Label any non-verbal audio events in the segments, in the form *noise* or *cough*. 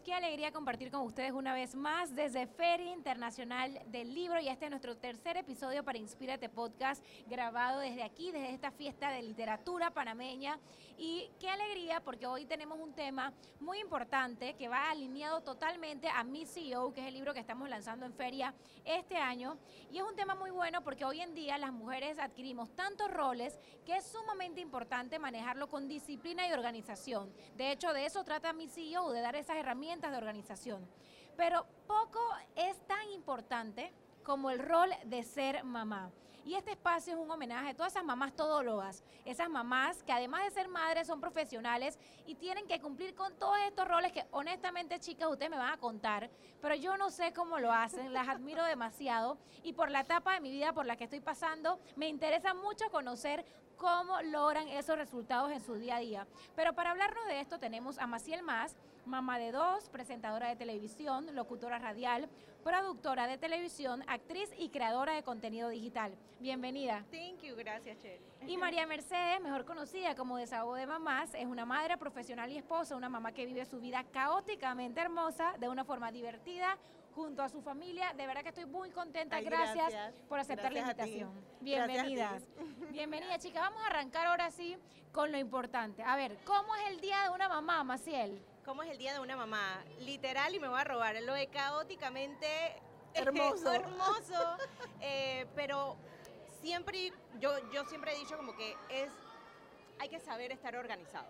qué alegría compartir con ustedes una vez más desde Feria Internacional del Libro. Y este es nuestro tercer episodio para Inspírate Podcast grabado desde aquí, desde esta fiesta de literatura panameña. Y qué alegría porque hoy tenemos un tema muy importante que va alineado totalmente a Mi CEO, que es el libro que estamos lanzando en Feria este año. Y es un tema muy bueno porque hoy en día las mujeres adquirimos tantos roles que es sumamente importante manejarlo con disciplina y organización. De hecho, de eso trata Mi CEO, de dar esas herramientas de organización. Pero poco es tan importante como el rol de ser mamá. Y este espacio es un homenaje a todas esas mamás todólogas, esas mamás que además de ser madres son profesionales y tienen que cumplir con todos estos roles que honestamente chicas ustedes me van a contar, pero yo no sé cómo lo hacen, las admiro demasiado y por la etapa de mi vida por la que estoy pasando me interesa mucho conocer cómo logran esos resultados en su día a día. Pero para hablarnos de esto tenemos a Maciel Más, mamá de dos, presentadora de televisión, locutora radial, productora de televisión, actriz y creadora de contenido digital. Bienvenida. Thank you, gracias, Chel. Y María Mercedes, mejor conocida como Desahogo de Mamás, es una madre profesional y esposa, una mamá que vive su vida caóticamente hermosa, de una forma divertida, junto a su familia. De verdad que estoy muy contenta. gracias, por aceptar la invitación. Bienvenidas. Bienvenida, chicas. Vamos a arrancar ahora sí con lo importante. A ver, ¿cómo es el día de una mamá, Maciel? ¿Cómo es el día de una mamá? Literal, y me voy a robar, lo de caóticamente *laughs* hermoso. hermoso, eh, pero siempre, yo, yo siempre he dicho como que es, hay que saber estar organizado,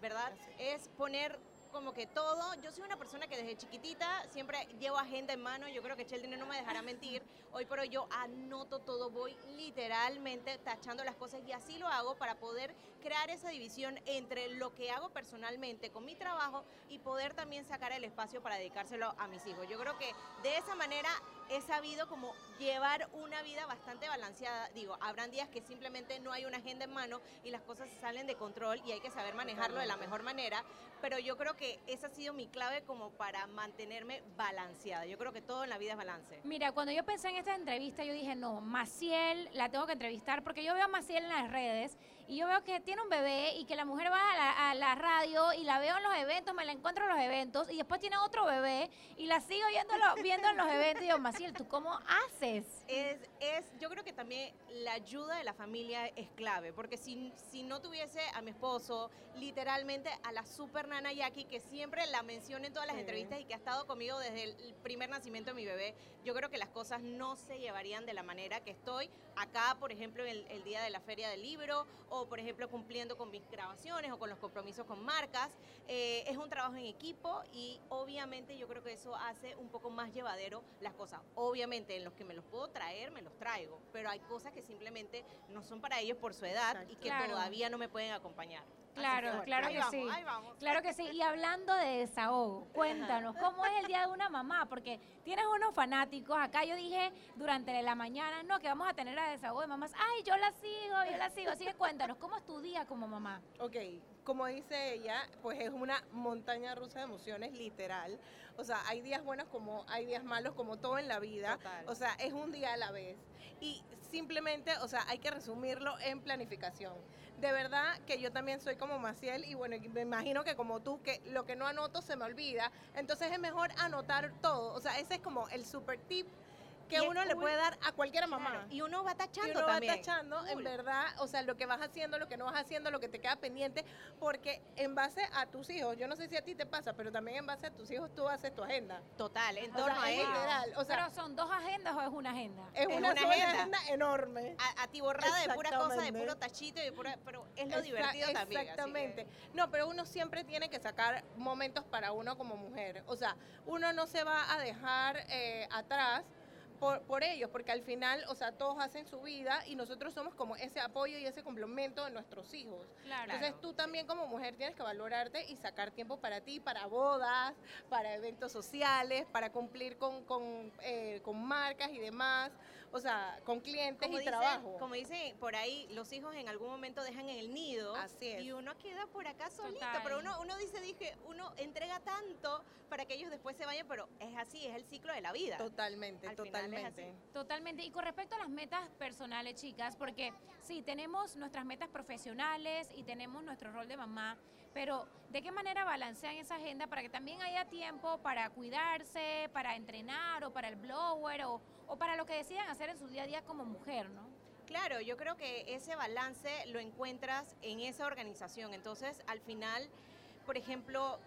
¿verdad? Es poner como que todo, yo soy una persona que desde chiquitita siempre llevo agenda en mano, yo creo que Sheldon no me dejará mentir, hoy por hoy yo anoto todo, voy literalmente tachando las cosas y así lo hago para poder crear esa división entre lo que hago personalmente con mi trabajo y poder también sacar el espacio para dedicárselo a mis hijos. Yo creo que de esa manera he sabido como llevar una vida bastante balanceada. Digo, habrán días que simplemente no hay una agenda en mano y las cosas salen de control y hay que saber manejarlo de la mejor manera, pero yo creo que esa ha sido mi clave como para mantenerme balanceada. Yo creo que todo en la vida es balance. Mira, cuando yo pensé en esta entrevista, yo dije, no, Maciel la tengo que entrevistar porque yo veo a Maciel en las redes y yo veo que tiene un bebé y que la mujer va a la, radio y la veo en los eventos, me la encuentro en los eventos y después tiene otro bebé y la sigo viéndolo, *laughs* viendo en los eventos y yo, Maciel, ¿tú cómo haces? Es, es, yo creo que también la ayuda de la familia es clave, porque si, si no tuviese a mi esposo, literalmente a la super nana Jackie, que siempre la menciono en todas las entrevistas y que ha estado conmigo desde el primer nacimiento de mi bebé, yo creo que las cosas no se llevarían de la manera que estoy acá, por ejemplo, el, el día de la feria del libro o por ejemplo cumpliendo con mis grabaciones o con los compromisos con marcas. Eh, es un trabajo en equipo y obviamente yo creo que eso hace un poco más llevadero las cosas. Obviamente en los que me los puedo traer, me los traigo, pero hay cosas que simplemente no son para ellos por su edad y que todavía no me pueden acompañar. Claro, claro que sí. Claro que sí. Y hablando de desahogo, cuéntanos, ¿cómo es el día de una mamá? Porque tienes unos fanáticos. Acá yo dije durante la mañana, no, que vamos a tener a desahogo de mamás. Ay, yo la sigo, yo la sigo. Así que cuéntanos, ¿cómo es tu día como mamá? Ok, como dice ella, pues es una montaña rusa de emociones, literal. O sea, hay días buenos como hay días malos, como todo en la vida. O sea, es un día a la vez. Y simplemente, o sea, hay que resumirlo en planificación de verdad que yo también soy como Maciel y bueno, me imagino que como tú, que lo que no anoto se me olvida. Entonces es mejor anotar todo. O sea, ese es como el super tip que uno le puede dar a cualquier mamá. Y uno va tachando y uno va tachando, en verdad, o sea, lo que vas haciendo, lo que no vas haciendo, lo que te queda pendiente, porque en base a tus hijos, yo no sé si a ti te pasa, pero también en base a tus hijos tú haces tu agenda. Total, en torno a ellos. O sea, pero son dos agendas o es una agenda? Es, una, agenda. enorme. Atiborrada de pura cosa, de puro tachito, de pura, pero es lo divertido también. Exactamente. No, pero uno siempre tiene que sacar momentos para uno como mujer. O sea, uno no se va a dejar eh, atrás por, por, ellos, porque al final, o sea, todos hacen su vida y nosotros somos como ese apoyo y ese complemento de nuestros hijos. Entonces tú también como mujer tienes que valorarte y sacar tiempo para ti, para bodas, para eventos sociales, para cumplir con, con, eh, con marcas y demás o sea, con clientes y trabajo. Como dicen por ahí, los hijos en algún momento dejan en el nido Así y uno queda por acá solito, pero uno, uno dice, dije, uno entrega tanto para que ellos después se vayan, pero es así, es el ciclo de la vida. Totalmente, totalmente. Totalmente. Y con respecto a las metas personales, chicas, porque sí, tenemos nuestras metas profesionales y tenemos nuestro rol de mamá, pero ¿de qué manera balancean esa agenda para que también haya tiempo para cuidarse, para entrenar o para el blower o, o para lo que decidan hacer en su día a día como mujer, ¿no? Claro, yo creo que ese balance lo encuentras en esa organización. Entonces, al final, por ejemplo,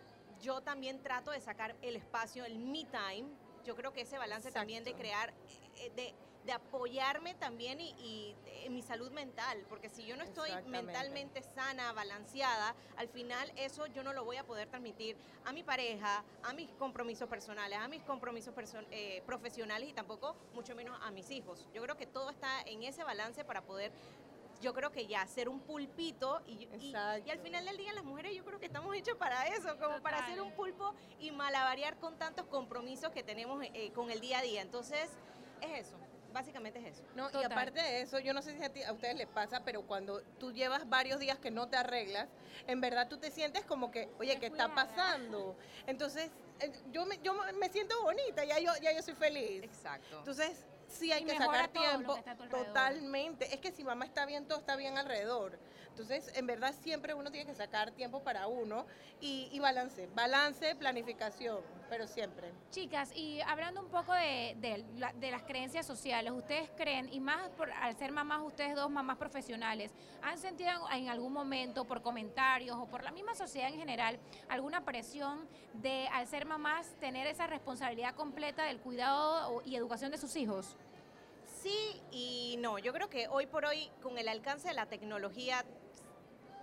yo también trato de sacar el espacio, el me time. Yo creo que ese balance también de crear, eh, de, de apoyarme también y, y en mi salud mental, porque si yo no estoy mentalmente sana, balanceada, al final eso yo no lo voy a poder transmitir a mi pareja, a mis compromisos personales, a mis compromisos eh, profesionales y tampoco mucho menos a mis hijos. Yo creo que todo está en ese balance para poder yo creo que ya ser un pulpito y, y- y al final del día las mujeres yo creo que estamos hechos para eso, como para hacer un pulpo y malabarear con tantos compromisos que tenemos eh, con el día a día. Entonces, es eso, básicamente es eso. No, y aparte de eso, yo no sé si a, ti- a ustedes les pasa, pero cuando tú llevas varios días que no te arreglas, en verdad tú te sientes como que, oye, ¿qué está pasando? Entonces, eh, yo me, yo me siento bonita, ya yo, ya yo soy feliz. Exacto. Entonces, sí hay Y que sacar tiempo. que. Totalmente. Es que si mamá está bien, todo está bien alrededor. Entonces, en verdad, siempre uno tiene que sacar tiempo para uno y, y balance. Balance, planificación, pero siempre. Chicas, y hablando un poco de, de de las creencias sociales, ¿ustedes creen, y más por, al ser mamás, ustedes dos mamás profesionales, han sentido en, algún momento por comentarios o por la misma sociedad en general alguna presión de, al ser mamás, tener esa responsabilidad completa del cuidado y educación de sus hijos? Sí y no. Yo creo que hoy por hoy, con el alcance de la tecnología,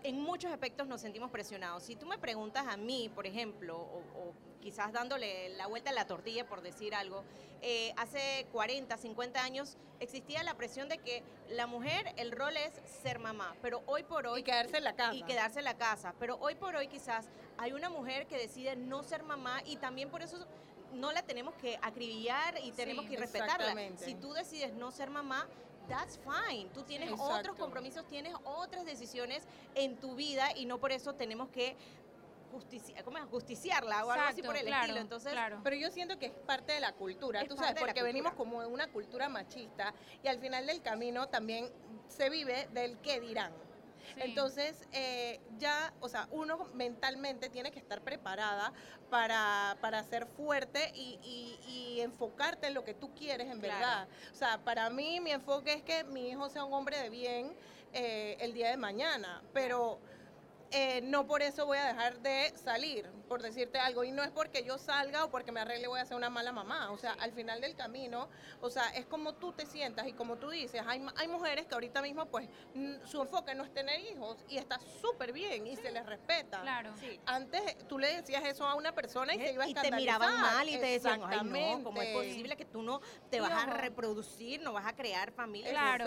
en muchos aspectos nos sentimos presionados. Si tú me preguntas a mí, por ejemplo, o, o quizás dándole la vuelta a la tortilla por decir algo, eh, hace 40, 50 años existía la presión de que la mujer, el rol es ser mamá, pero hoy por hoy Y quedarse en la casa. y quedarse en la casa. Pero hoy por hoy quizás hay una mujer que decide no ser mamá y también por eso no la tenemos que acribillar y tenemos Sí, que respetarla. Si tú decides no ser mamá, that's fine. Tú tienes Exacto. otros compromisos, tienes otras decisiones en tu vida y no por eso tenemos que justici- ¿cómo es? justiciarla o algo así por el claro, estilo. Entonces, claro. Pero yo siento que es parte de la cultura, Es tú sabes, porque venimos como de una cultura machista y al final del camino también se vive del qué dirán. Sí. Entonces, eh, ya, o sea, uno mentalmente tiene que estar preparada para, para ser fuerte y, y- y enfocarte en lo que tú quieres en Claro. verdad. O sea, para mí mi enfoque es que mi hijo sea un hombre de bien eh, el día de mañana, pero eh, no por eso voy a dejar de salir, por decirte algo. Y no es porque yo salga o porque me arregle voy a ser una mala mamá. O sea, al final del camino, o sea, es como tú te sientas y como tú dices, hay, hay mujeres que ahorita mismo, pues, su enfoque no es tener hijos y está súper bien y se les respeta. Claro. sí. Antes tú le decías eso a una persona y se iba a y te miraban escandalizar. mal y te decían, ay no, ¿cómo es posible que tú no te vas a reproducir, no vas a crear familia? Claro.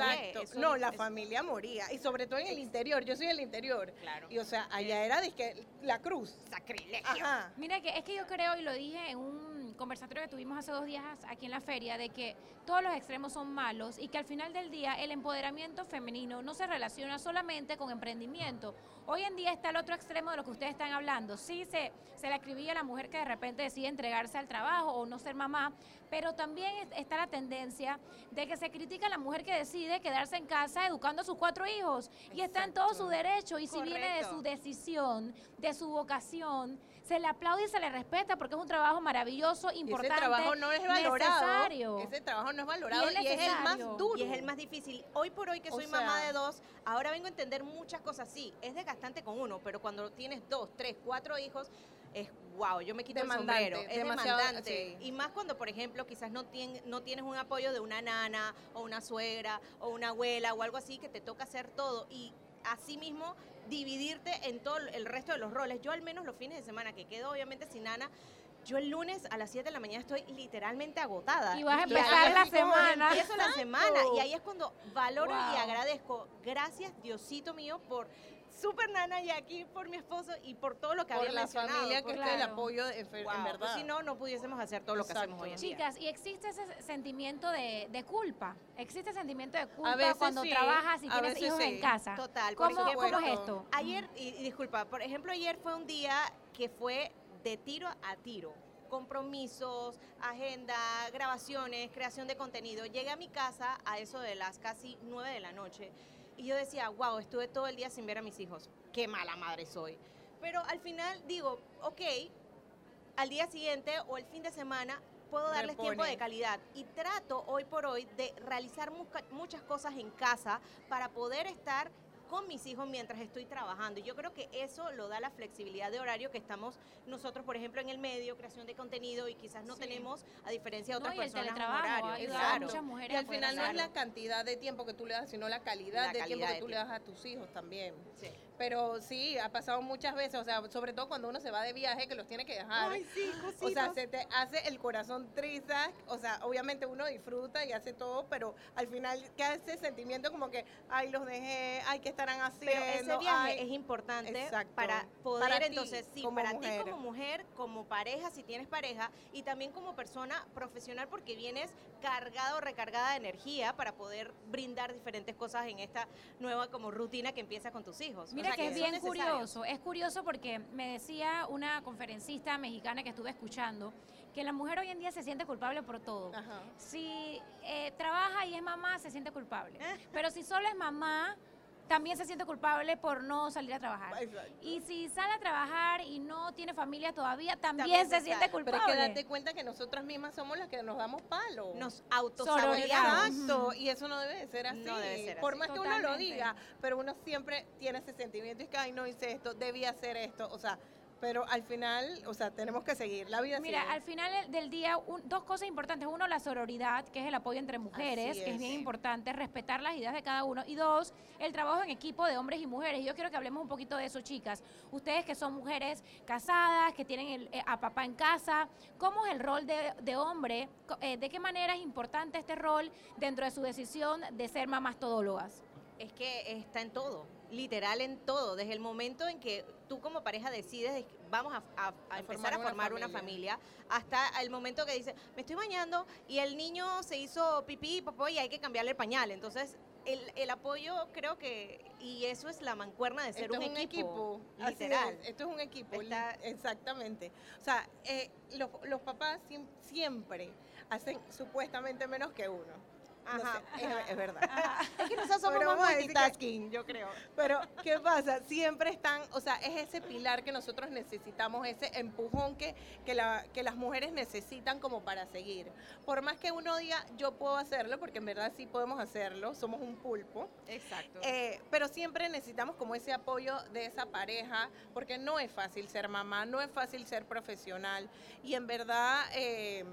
No, la familia moría. Y sobre todo en el interior. Yo soy del interior. Claro. Y o sea, allá era de que la cruz. Sacrilegio. Ajá. Mira que es que yo creo y lo dije en un conversatorio que tuvimos hace dos días aquí en la feria de que todos los extremos son malos y que al final del día el empoderamiento femenino no se relaciona solamente con emprendimiento. Hoy en día está el otro extremo de lo que ustedes están hablando. Sí se, se le acribilla a la mujer que de repente decide entregarse al trabajo o no ser mamá, pero también es- está la tendencia de que se critica a la mujer que decide quedarse en casa educando a sus cuatro hijos y está en todo su derecho y si viene de su decisión, de su vocación, se le aplaude y se le respeta porque es un trabajo maravilloso, importante, ese trabajo no es valorado. necesario. Ese trabajo no es valorado Y y, es el más duro. Y es el más difícil. Hoy por hoy que O soy mamá de dos, ahora vengo a entender muchas cosas. Sí, es desgastante con uno, pero cuando tienes dos, tres, cuatro hijos, es wow, yo me quito Demandante, el sombrero. Es demasiado, demandante. sí. Y más cuando, por ejemplo, quizás no, tien- no tienes un apoyo de una nana o una suegra o una abuela o algo así que te toca hacer todo. Y asimismo dividirte en todo el resto de los roles. Yo al menos los fines de semana que quedo obviamente sin nana, yo el lunes a las 7 de la mañana estoy literalmente agotada. Y vas a empezar la semana. Empiezo la semana y ahí es cuando valoro y agradezco. Gracias Diosito mío por Super Nana y aquí por mi esposo y por todo lo que por había la mencionado. familia que es el Claro. apoyo de, en wow, en verdad. pues si no, no pudiésemos hacer todo lo que hacemos hoy en día. Chicas, y existe ese sentimiento de, de culpa. Existe sentimiento de culpa cuando sí, trabajas y a tienes hijos en casa. Total. ¿Cómo, cómo es esto? Ayer, y, y disculpa, por ejemplo, ayer fue un día que fue de tiro a tiro. Compromisos, agenda, grabaciones, creación de contenido. Llegué a mi casa a eso de las casi nueve de la noche y yo decía, wow, estuve todo el día sin ver a mis hijos. Qué mala madre soy. Pero al final digo, ok, al día siguiente o el fin de semana puedo darles tiempo de calidad y trato hoy por hoy de realizar muchas cosas en casa para poder estar con mis hijos mientras estoy trabajando. Y yo creo que eso lo da la flexibilidad de horario que estamos nosotros, por ejemplo, en el medio, creación de contenido y quizás no Sí. tenemos, a diferencia de No, otras y el personas, ha horario. Claro. muchas mujeres Y al final no es la cantidad de tiempo que tú le das, sino la calidad La de tiempo que de tú le das a tus hijos también. Sí. Pero sí, ha pasado muchas veces, o sea, sobre todo cuando uno se va de viaje, que los tiene que dejar. sí, O sea, se te hace el corazón triza, o sea, obviamente uno disfruta y hace todo, pero al final queda ese sentimiento como que, ay, los dejé, ay, ¿qué estarán haciendo? Pero ese viaje Ay, es importante Exacto. para poder Para ti, entonces, sí, para ti como mujer, como pareja, si tienes pareja, y también como persona profesional, porque vienes cargado, recargada de energía para poder brindar diferentes cosas en esta nueva como rutina que empieza con tus hijos. O Mira que es bien necesarios. curioso, es curioso porque me decía una conferencista mexicana que estuve escuchando que la mujer hoy en día se siente culpable por todo. Ajá. Si eh, trabaja y es mamá, se siente culpable. Eh. Pero si solo es mamá, también se siente culpable por no salir a trabajar. Exacto. Y si sale a trabajar y no tiene familia todavía, también, También se se siente sale. culpable. Pero es que date cuenta que nosotras mismas somos las que nos damos palo. Nos autosaboteamos. Exacto, y eso no debe de ser así. No debe ser Por así. más que uno lo diga, pero uno siempre tiene ese sentimiento y que, ay, no hice esto, debía hacer esto, o sea, pero al final, o sea, tenemos que seguir, la vida Mira, sigue. al final del día, un- dos cosas importantes. Uno, la sororidad, que es el apoyo entre mujeres, Así que es es. bien importante, respetar las ideas de cada uno. Y dos, el trabajo en equipo de hombres y mujeres. Yo quiero que hablemos un poquito de eso, chicas. Ustedes que son mujeres casadas, que tienen el- eh, a papá en casa, ¿cómo es el rol de, de hombre? Eh, ¿De qué manera es importante este rol dentro de su decisión de ser mamás todólogas? Es que está en todo, literal en todo. Desde el momento en que tú como pareja decides, vamos a, a- a empezar a formar una familia. familia, hasta el momento que dice, me estoy bañando y el niño se hizo pipí y popó y hay que cambiarle el pañal. Entonces, el, el apoyo creo que, y eso es la mancuerna de ser Esto un, es un equipo, literal. es, esto es un equipo, Está- exactamente. O sea, eh, los, los papás siem- siempre hacen supuestamente menos que uno. No Ajá, sé, es, es verdad. *laughs* Es que nosotros somos más que- multitasking, yo creo. Pero, ¿qué pasa? Siempre están, o sea, es ese pilar que nosotros necesitamos, ese empujón que, que, la- que las mujeres necesitan como para seguir. Por más que uno diga, yo puedo hacerlo, porque en verdad sí podemos hacerlo, somos un pulpo, Exacto. eh, pero siempre necesitamos como ese apoyo de esa pareja, porque no es fácil ser mamá, no es fácil ser profesional, y en verdad... eh,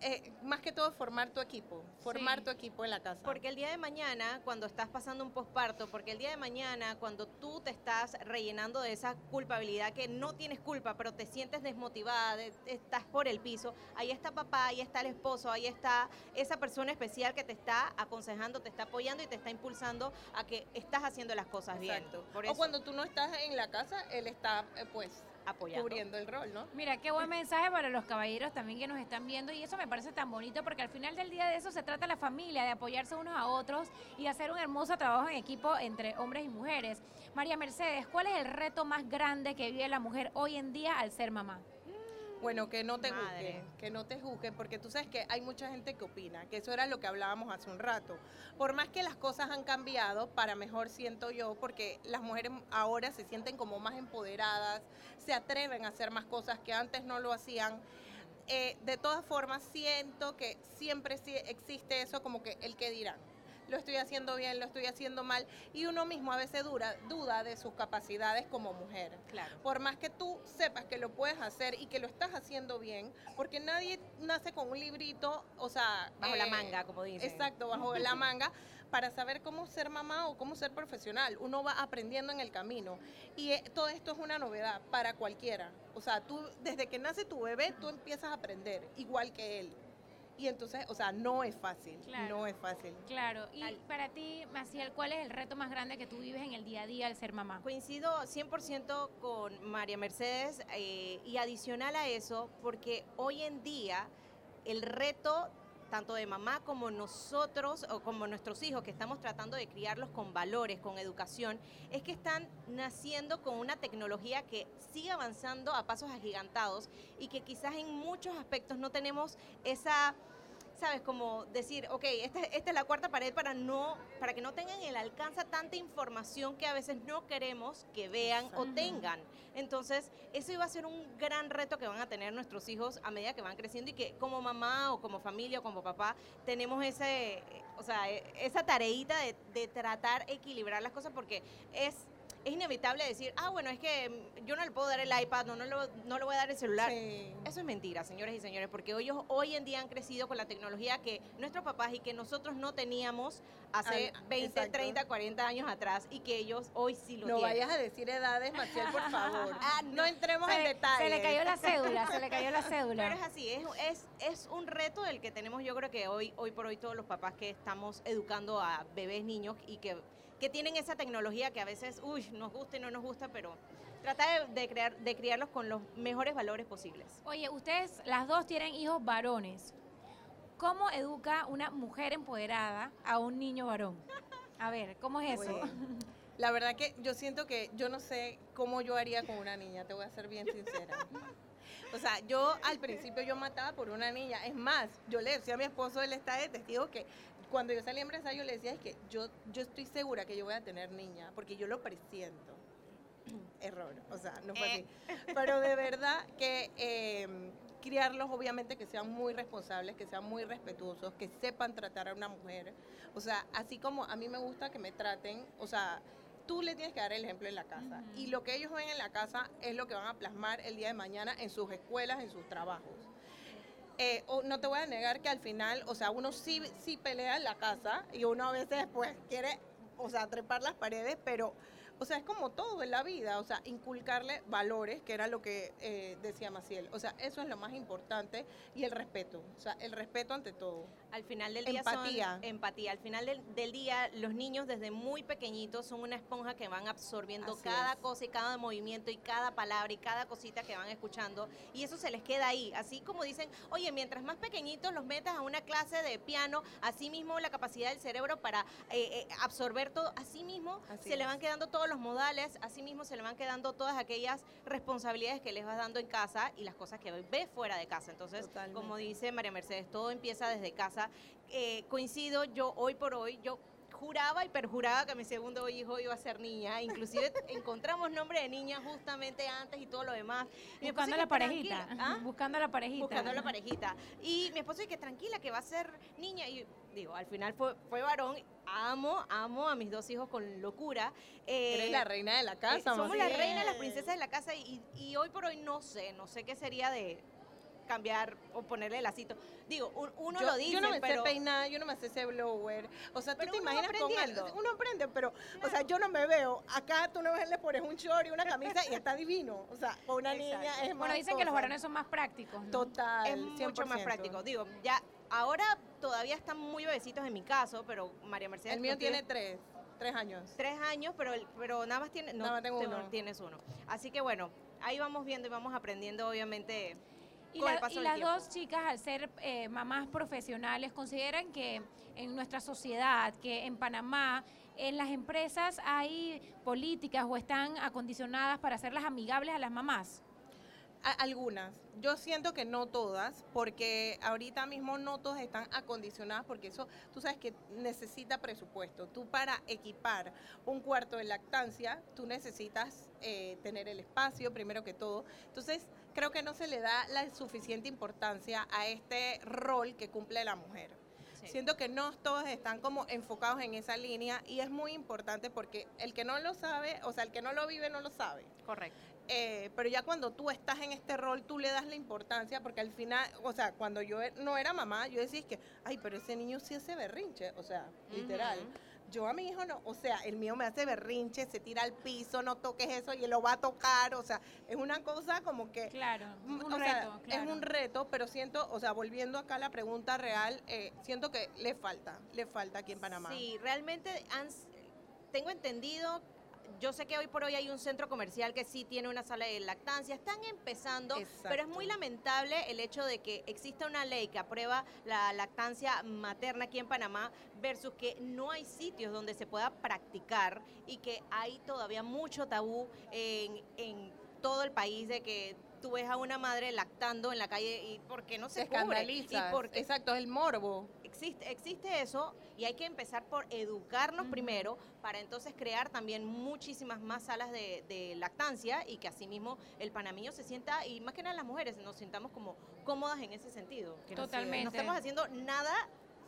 eh, más que todo formar tu equipo, formar Sí. tu equipo en la casa. Porque el día de mañana, cuando estás pasando un posparto, porque el día de mañana, cuando tú te estás rellenando de esa culpabilidad que no tienes culpa, pero te sientes desmotivada, de- estás por el piso, ahí está papá, ahí está el esposo, ahí está esa persona especial que te está aconsejando, te está apoyando y te está impulsando a que estás haciendo las cosas bien. Exacto. Por o cuando tú no estás en la casa, él está, eh, pues, apoyando. cubriendo el rol, ¿no? Mira, qué buen mensaje para los caballeros también que nos están viendo y eso me parece tan bonito porque al final del día de eso se trata la familia, de apoyarse unos a otros y hacer un hermoso trabajo en equipo entre hombres y mujeres. María Mercedes, ¿cuál es el reto más grande que vive la mujer hoy en día al ser mamá? Bueno, que no te Madre. juzguen, que no te juzguen, porque tú sabes que hay mucha gente que opina, que eso era lo que hablábamos hace un rato. Por más que las cosas han cambiado, para mejor siento yo, porque las mujeres ahora se sienten como más empoderadas, se atreven a hacer más cosas que antes no lo hacían. Eh, de todas formas, siento que siempre sí existe eso como que el que dirán. Lo estoy haciendo bien, lo estoy haciendo mal, y uno mismo a veces dura, duda de sus capacidades como mujer Claro. por más que tú sepas que lo puedes hacer y que lo estás haciendo bien, porque nadie nace con un librito, o sea... Bajo la eh, manga, como dicen. Exacto, bajo *laughs* la manga, para saber cómo ser mamá o cómo ser profesional. Uno va aprendiendo en el camino. Y eh, todo esto es una novedad para cualquiera. O sea, tú, desde que nace tu bebé, tú empiezas a aprender, igual que él. Y entonces, o sea, no es fácil, Claro. no es fácil. Claro, y para ti, Maciel, ¿cuál es el reto más grande que tú vives en el día a día al ser mamá? Coincido 100% con María Mercedes eh, y adicional a eso, porque hoy en día el reto tanto de mamá como nosotros o como nuestros hijos que estamos tratando de criarlos con valores, con educación, es que están naciendo con una tecnología que sigue avanzando a pasos agigantados y que quizás en muchos aspectos no tenemos esa ¿sabes? Como decir, ok, esta, esta es la cuarta pared para, no, para que no tengan el alcance a tanta información que a veces no queremos que vean o tengan. Entonces, eso iba a ser un gran reto que van a tener nuestros hijos a medida que van creciendo y que como mamá o como familia o como papá tenemos ese, o sea, e, esa tareita de, de tratar de equilibrar las cosas porque es es inevitable decir, ah, bueno, es que yo no le puedo dar el iPad, no, no, lo, no le voy a dar el celular. Eso es mentira, señores y señores, porque ellos hoy en día han crecido con la tecnología que nuestros papás y que nosotros no teníamos hace 20, 30, 40 años atrás y que ellos hoy sí lo no tienen. No vayas a decir edades, Maciel, por *laughs* favor. ah, no, entremos en detalles. Se le cayó la cédula, se le cayó la *laughs* cédula. Pero es así, es, es, es un reto el que tenemos yo creo que hoy, hoy por hoy todos los papás que estamos educando a bebés, niños y que que tienen esa tecnología que a veces, uy, nos gusta y no nos gusta, pero trata de, crear, de criarlos con los mejores valores posibles. Oye, ustedes las dos tienen hijos varones. ¿Cómo educa una mujer empoderada a un niño varón? A ver, ¿cómo es eso? la verdad que yo siento que yo no sé cómo yo haría con una niña, te voy a ser bien sincera. O sea, yo al principio yo mataba por una niña. Es más, yo le decía a mi esposo, él está de testigo, que cuando yo salí empresario yo le decía, es que yo, yo estoy segura que yo voy a tener niña, porque yo lo presiento. *clears throat* Error, o sea, no fue así. Eh. *laughs* Pero de verdad que em, criarlos, obviamente, que sean muy responsables, que sean muy respetuosos, que sepan tratar a una mujer. O sea, así como a mí me gusta que me traten, o sea, tú le tienes que dar el ejemplo en la casa. Y lo que ellos ven en la casa es lo que van a plasmar el día de mañana en sus escuelas, en sus trabajos. Eh, no te voy a negar que al final, o sea, uno sí, sí pelea en la casa y uno a veces pues quiere, o sea, trepar las paredes, pero o sea, es como todo en la vida, o sea, inculcarle valores, que era lo que eh, decía Maciel. O sea, eso es lo más importante y el respeto, o sea, el respeto ante todo. Al final del día empatía. empatía. Al final del, día, los niños desde muy pequeñitos son una esponja que van absorbiendo cada cosa y cada movimiento y cada palabra y cada cosita que van escuchando y eso se les queda ahí. Así como dicen, oye, mientras más pequeñitos los metas a una clase de piano, así mismo la capacidad del cerebro para eh, eh, absorber todo, así mismo se le van quedando todos los modales, asimismo se le van quedando todas aquellas responsabilidades que les vas dando en casa y las cosas que ve fuera de casa. Entonces, como dice María Mercedes, todo empieza desde casa. Eh, coincido, yo hoy por hoy, yo juraba y perjuraba que mi segundo hijo iba a ser niña. Inclusive *laughs* encontramos nombre de niña justamente antes y todo lo demás. Buscando la parejita. ¿ah? Buscando la parejita. Buscando la parejita. Y mi esposo dice que tranquila, que va a ser niña. Y digo, al final fue, fue varón. Amo, amo a mis dos hijos con locura. Eh, Eres la reina de la casa, eh, Somos la reina, las princesas de la casa y, y hoy por hoy no sé, no sé qué sería de, cambiar o ponerle el lacito. Digo, uno lo dice, Yo no me pero... sé peinar, yo no me sé ese blower. O sea, tú te imaginas con Uno aprende, pero, o sea, yo no me veo. Acá tú no ves, le pones un short y una camisa y está divino. O sea, con una niña es más Bueno, dicen que los varones son más prácticos, Total, Es mucho más práctico. Digo, ya, ahora todavía están muy bebecitos en mi caso, pero María Mercedes... El mío tiene tres. Tres años. Tres años, pero, pero nada más tiene, no, nada más tengo uno. tienes uno. Así que bueno, ahí vamos viendo y vamos aprendiendo, obviamente, y, las dos chicas, al ser eh, mamás profesionales, consideran que en nuestra sociedad, que en Panamá, en las empresas hay políticas o están acondicionadas para hacerlas amigables a las mamás algunas. Yo siento que no todas, porque ahorita mismo no todas están acondicionadas, porque eso, tú sabes que necesita presupuesto. Tú para equipar un cuarto de lactancia, tú necesitas eh, tener el espacio, primero que todo. Entonces, creo que no se le da la suficiente importancia a este rol que cumple la mujer. Siento que no todos están como enfocados en esa línea y es muy importante porque el que no lo sabe, o sea, el que no lo vive no lo sabe. Correcto. Eh, pero ya cuando tú estás en este rol, tú le das la importancia, porque al final, o sea, cuando yo e, no era mamá, yo decía que, ay, pero ese niño sí hace berrinche, o sea, literal. Yo a mi hijo no, o sea, el mío me hace berrinche, se tira al piso, no toques eso y él lo va a tocar, o sea, es una cosa como que... Claro, mm, un reto, Es un reto, pero siento, o sea, volviendo acá a la pregunta real, eh, siento que le falta, le falta aquí en Panamá. Sí, realmente han, tengo entendido yo sé que hoy por hoy hay un centro comercial que sí tiene una sala de lactancia, están empezando, pero es muy lamentable el hecho de que exista una ley que aprueba la lactancia materna aquí en Panamá versus que no hay sitios donde se pueda practicar y que hay todavía mucho tabú en, en todo el país de que tú ves a una madre lactando en la calle y ¿por qué no se, Se cubre? escandaliza. Y porque Exacto, es el morbo. Existe, existe eso y hay que empezar por educarnos primero para entonces crear también muchísimas más salas de, de lactancia y que asimismo el panameño se sienta, y más que nada las mujeres, nos sintamos como cómodas en ese sentido. Que no- Totalmente. No estamos haciendo nada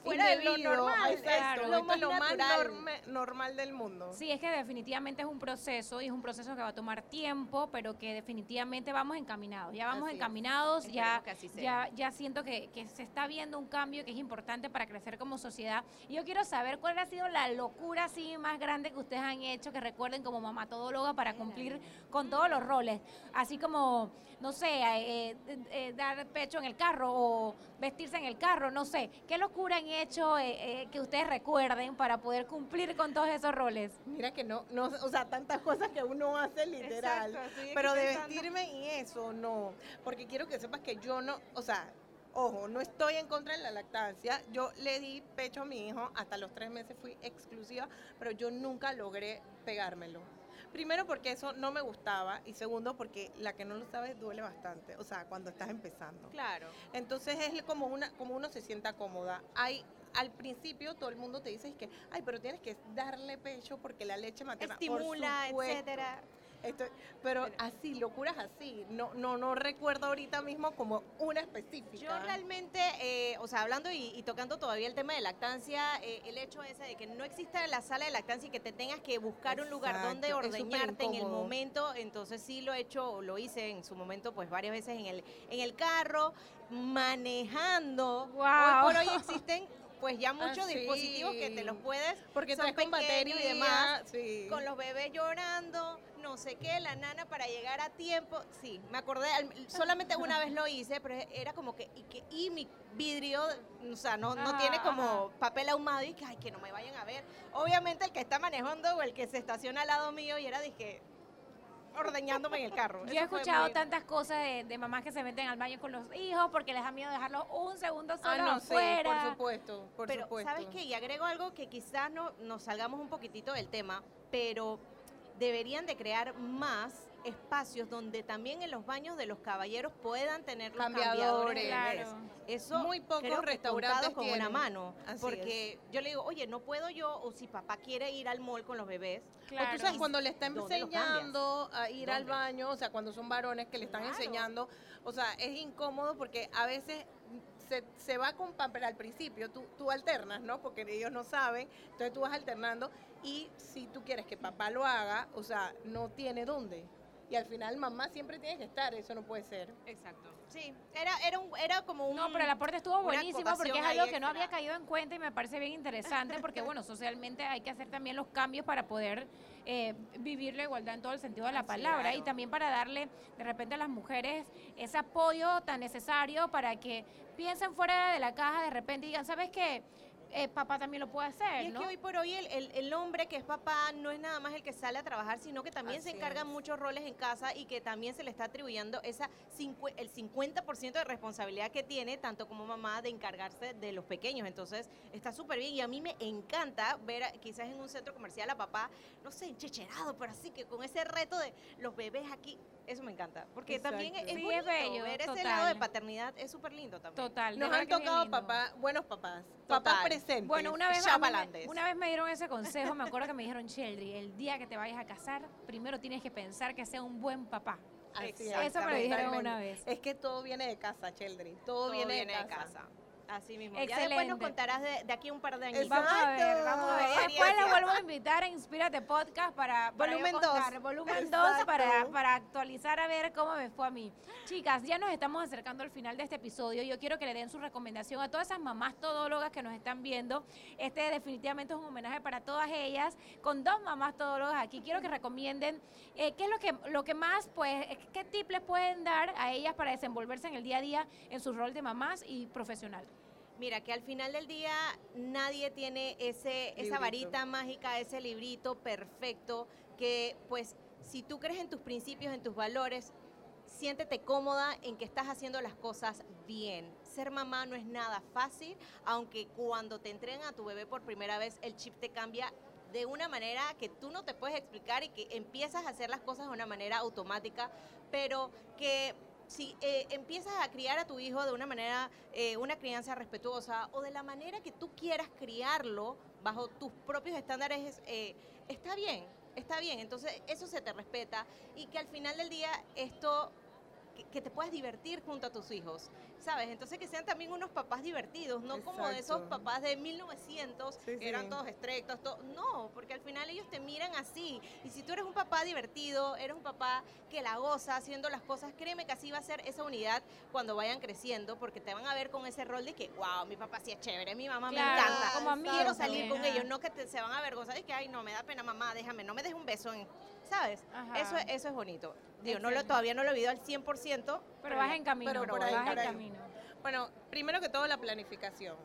fuera de lo normal. exacto, claro. lo esto más es lo más natural. norme- normal del mundo. Sí, es que definitivamente es un proceso y es un proceso que va a tomar tiempo, pero que definitivamente vamos encaminados. Ya vamos Así es. encaminados, ya, ya, ya siento que, que se está viendo un cambio que es importante para crecer como sociedad. Y yo quiero saber cuál ha sido la locura así más grande que ustedes han hecho, que recuerden como mamatodóloga para cumplir con todos los roles. Así como, no sé, eh, eh, eh, dar pecho en el carro o vestirse en el carro, no sé. ¿Qué locura han hecho eh, eh, que ustedes recuerden para poder cumplir con todos esos roles? Mira que no, no, o sea, tantas cosas que uno hace literal. Exacto, pero de pensando. vestirme y eso, no. Porque quiero que sepas que yo no, o sea, ojo, no estoy en contra de la lactancia. Yo le di pecho a mi hijo, hasta los tres meses fui exclusiva, pero yo nunca logré pegármelo. Primero porque eso no me gustaba y segundo porque la que no lo sabe duele bastante, o sea, cuando estás empezando. Claro. Entonces es como una, como uno se sienta cómoda. Hay, al principio todo el mundo te dice que, ay, pero tienes que darle pecho porque la leche materna Estimula, etcétera. Esto- pero así, locuras así. No, no, no recuerdo ahorita mismo como una específica. Yo realmente, eh, o sea, hablando y, y tocando todavía el tema de lactancia, eh, el hecho ese de que no exista la sala de lactancia y que te tengas que buscar un lugar donde ordeñarte en el momento, entonces sí lo he hecho, lo hice en su momento, pues varias veces en el, en el carro, manejando. Guau. Hoy por hoy existen pues ya muchos Ah, sí. dispositivos que te los puedes porque son con batería y demás, sí. con los bebés llorando, no sé qué, la nana para llegar a tiempo. Sí, me acordé, solamente una vez lo hice, pero era como que, y, que, y mi vidrio, o sea, no, no tiene como ajá. papel ahumado y que, ay, que no me vayan a ver. Obviamente el que está manejando o el que se estaciona al lado mío y era, dije, ordeñándome en el carro. *laughs* Yo he escuchado muy- tantas cosas de, de mamás que se meten al baño con los hijos porque les da miedo dejarlos un segundo solo Ah, no, sí, afuera. por supuesto, por pero, supuesto. ¿sabes qué? Y agrego algo que quizás no, nos salgamos un poquitito del tema, pero deberían de crear más espacios donde también en los baños de los caballeros puedan tener los cambiadores. Cambiadores. Claro. Eso Muy pocos restaurantes con una mano. Así porque yo le digo, oye, no puedo yo, o si papá quiere ir al mall con los bebés, O Claro. tú sabes, cuando le está ¿Dónde lo enseñando a ir al ¿Dónde? baño, o sea, cuando son varones que le están Claro. enseñando, o sea, es incómodo porque a veces se, se va con pamper al principio, tú, tú alternas, ¿no? Porque ellos no saben, entonces tú vas alternando y si tú quieres que papá lo haga, o sea, no tiene dónde. Y al final mamá siempre tiene que estar, eso no puede ser. Exacto. Sí, era, era, un, era como un... No, pero el aporte estuvo buenísimo porque es algo que no había caído en cuenta y me parece bien interesante porque, *laughs* bueno, socialmente hay que hacer también los cambios para poder eh, vivir la igualdad en todo el sentido de la palabra y también para darle de repente a las mujeres ese apoyo tan necesario para que piensen fuera de la caja de repente y digan, ¿sabes qué? Eh, papá también lo puede hacer, Y es ¿no? que hoy por hoy el, el- el hombre que es papá no es nada más el que sale a trabajar, sino que también se encargan es. muchos roles en casa y que también se le está atribuyendo esa cincu- el 50% de responsabilidad que tiene, tanto como mamá, de encargarse de los pequeños. Entonces está súper bien y a mí me encanta ver quizás en un centro comercial a papá, no sé, enchecherado, pero así que con ese reto de los bebés aquí, eso me encanta. Porque también es, Exacto. Sí, es bonito, bello, ver ese lado de paternidad es súper lindo también. Total. Nos han tocado papá, buenos papás, Total. papás presentes. Bueno, una vez, me, una vez me dieron ese consejo, me acuerdo que me dijeron, Sheldry, el día que te vayas a casar, primero tienes que pensar que sea un buen papá. Así Eso es, me lo dijeron una vez. Es que todo viene de casa, Cheldry. Todo, Todo viene, viene de casa. Así mismo. Ya después nos Excelente. contarás de, de aquí un par de años. Vamos a ver, vamos a ver. Experiencia. Después les vuelvo a invitar a Inspírate Podcast para, Volumen contar, dos. Volumen 2 Exacto. para, para actualizar a ver cómo me fue a mí. Chicas, ya nos estamos acercando al final de este episodio. Yo quiero que le den su recomendación a todas esas mamás todólogas que nos están viendo. Este definitivamente es un homenaje para todas ellas, con dos mamás todólogas aquí. Quiero que recomienden eh, qué es lo que, lo que más, pues, eh, qué tip les pueden dar a ellas para desenvolverse en el día a día en su rol de mamás y profesional. Mira, que al final del día nadie tiene ese, esa varita mágica, ese librito perfecto, que pues si tú crees en tus principios, en tus valores, siéntete cómoda en que estás haciendo las cosas bien. Ser mamá no es nada fácil, aunque cuando te entregan a tu bebé por primera vez, el chip te cambia de una manera que tú no te puedes explicar y que empiezas a hacer las cosas de una manera automática, pero que si eh, empiezas a criar a tu hijo de una manera, eh, una crianza respetuosa o de la manera que tú quieras criarlo bajo tus propios estándares, eh, está bien, está bien. Entonces eso se te respeta y que al final del día esto que, que te puedas divertir junto a tus hijos, ¿sabes? Entonces que sean también unos papás divertidos, no como de esos Exacto. papás de 1900 Sí, que eran sí. todos estrictos, to- no, porque al final ellos te miran así. Y si tú eres un papá divertido, eres un papá que la goza haciendo las cosas, créeme que así va a ser esa unidad cuando vayan creciendo, porque te van a ver con ese rol de que, wow, mi papá sí es chévere, mi mamá Claro, me encanta. como amigos Quiero salir también, con ellos, no que te- se van a avergonzar y que, ay, no, me da pena, mamá, déjame, no me des un beso, en, ¿sabes? Ajá. Eso, es- eso es bonito. Digo, no lo, todavía no lo he vivido al 100%. Pero vas en camino, pero por vas ahí, en por ahí. camino. Bueno, primero que todo la planificación.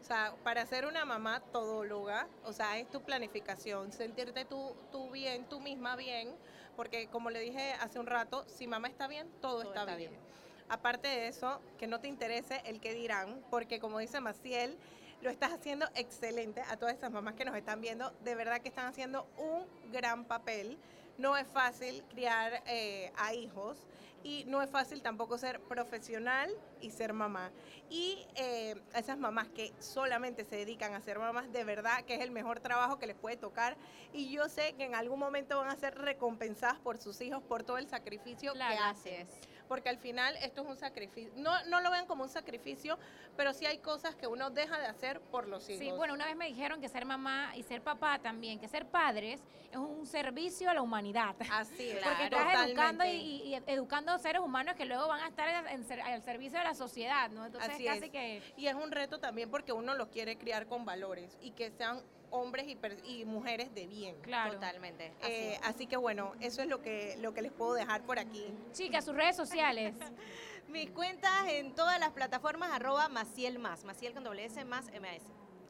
O sea, para ser una mamá todóloga, o sea, es tu planificación, sentirte tú, tú bien, tú misma bien, porque como le dije hace un rato, si mamá está bien, todo, Todo está, está bien. bien. Aparte de eso, que no te interese el que dirán, porque como dice Maciel, lo estás haciendo excelente a todas esas mamás que nos están viendo, de verdad que están haciendo un gran papel. No es fácil criar eh, a hijos y no es fácil tampoco ser profesional y ser mamá. Y eh, a esas mamás que solamente se dedican a ser mamás, de verdad que es el mejor trabajo que les puede tocar. Y yo sé que en algún momento van a ser recompensadas por sus hijos, por todo el sacrificio Claro. que hacen. Porque al final esto es un sacrificio. No, no lo vean como un sacrificio, pero sí hay cosas que uno deja de hacer por los hijos. Sí, bueno, una vez me dijeron que ser mamá y ser papá también, que ser padres es un servicio a la humanidad. Así es. *laughs* Porque Claro, estás educando y, y- y educando seres humanos que luego van a estar en- en ser- al servicio de la sociedad, ¿no? Entonces Así casi es. que... Y es un reto también porque uno los quiere criar con valores y que sean hombres y, per- y mujeres de bien. Claro. Totalmente. Así Eh, así que bueno, eso es lo que, lo que les puedo dejar por aquí. Chicas, sus redes sociales. *laughs* Mis cuentas en todas las plataformas, arroba Maciel más, Maciel con doble S más MS.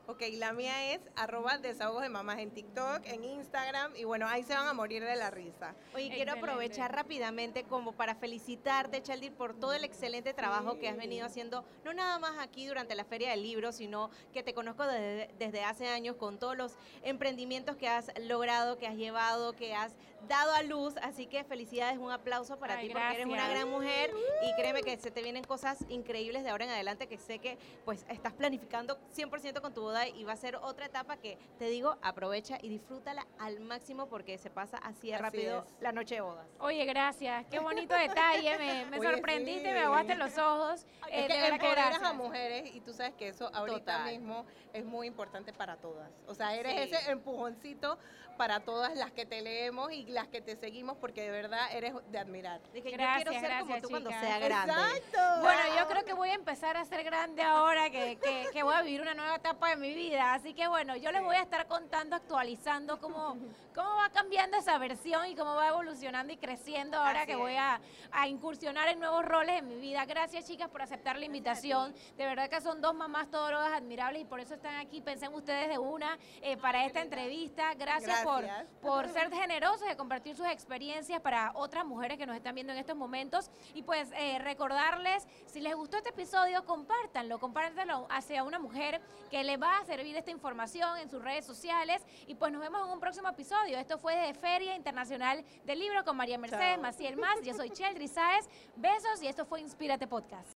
Ok, la mía es arroba desahogos de mamás en TikTok, en Instagram y bueno, ahí se van a morir de la risa. Oye, quiero aprovechar rápidamente como para felicitarte, Chaldir, por todo el excelente trabajo que has venido haciendo, no nada más aquí durante la Feria del Libro, sino que te conozco desde, desde hace años con todos los emprendimientos que has logrado, que has llevado, que has dado a luz. Así que felicidades, un aplauso para Ay, ti porque eres una gran mujer y créeme que se te vienen cosas increíbles de ahora en adelante que sé que pues estás planificando 100% con tu boda y va a ser otra etapa que te digo, aprovecha y disfrútala al máximo porque se pasa así de Así rápido es. la noche de bodas. Oye, gracias. Qué bonito detalle. Me, me Oye, sorprendiste, sí. me aguaste los ojos. Eh, es verdad que empoderas a mujeres y tú sabes que eso ahorita Total. mismo es muy importante para todas. O sea, eres Sí. ese empujoncito para todas las que te leemos y las que te seguimos porque de verdad eres de admirar. Dije, Gracias, yo quiero ser como tú cuando sea grande. Exacto. Bueno, yo creo que voy a empezar a ser grande ahora, que, que- que voy a vivir una nueva etapa de mi vida. Así que bueno, yo les voy a estar contando, actualizando cómo, cómo va cambiando esa versión y cómo va evolucionando y creciendo ahora Así que es. voy a, a incursionar en nuevos roles en mi vida. Gracias, chicas, por aceptar la invitación. De verdad que son dos mamás todólogas admirables y por eso están aquí. Pensé en ustedes de una eh, para esta entrevista. Gracias, por, por ser generosos de compartir sus experiencias para otras mujeres que nos están viendo en estos momentos. Y pues eh, recordarles, si les gustó este episodio, compártanlo, compártanlo hacia una mujer que le va a servir esta información en sus redes sociales. Y pues nos vemos en un próximo episodio. Esto fue de Feria Internacional del Libro con María Mercedes Chao. Maciel Más. Yo soy Cheldry Sáez. Besos y esto fue Inspírate Podcast.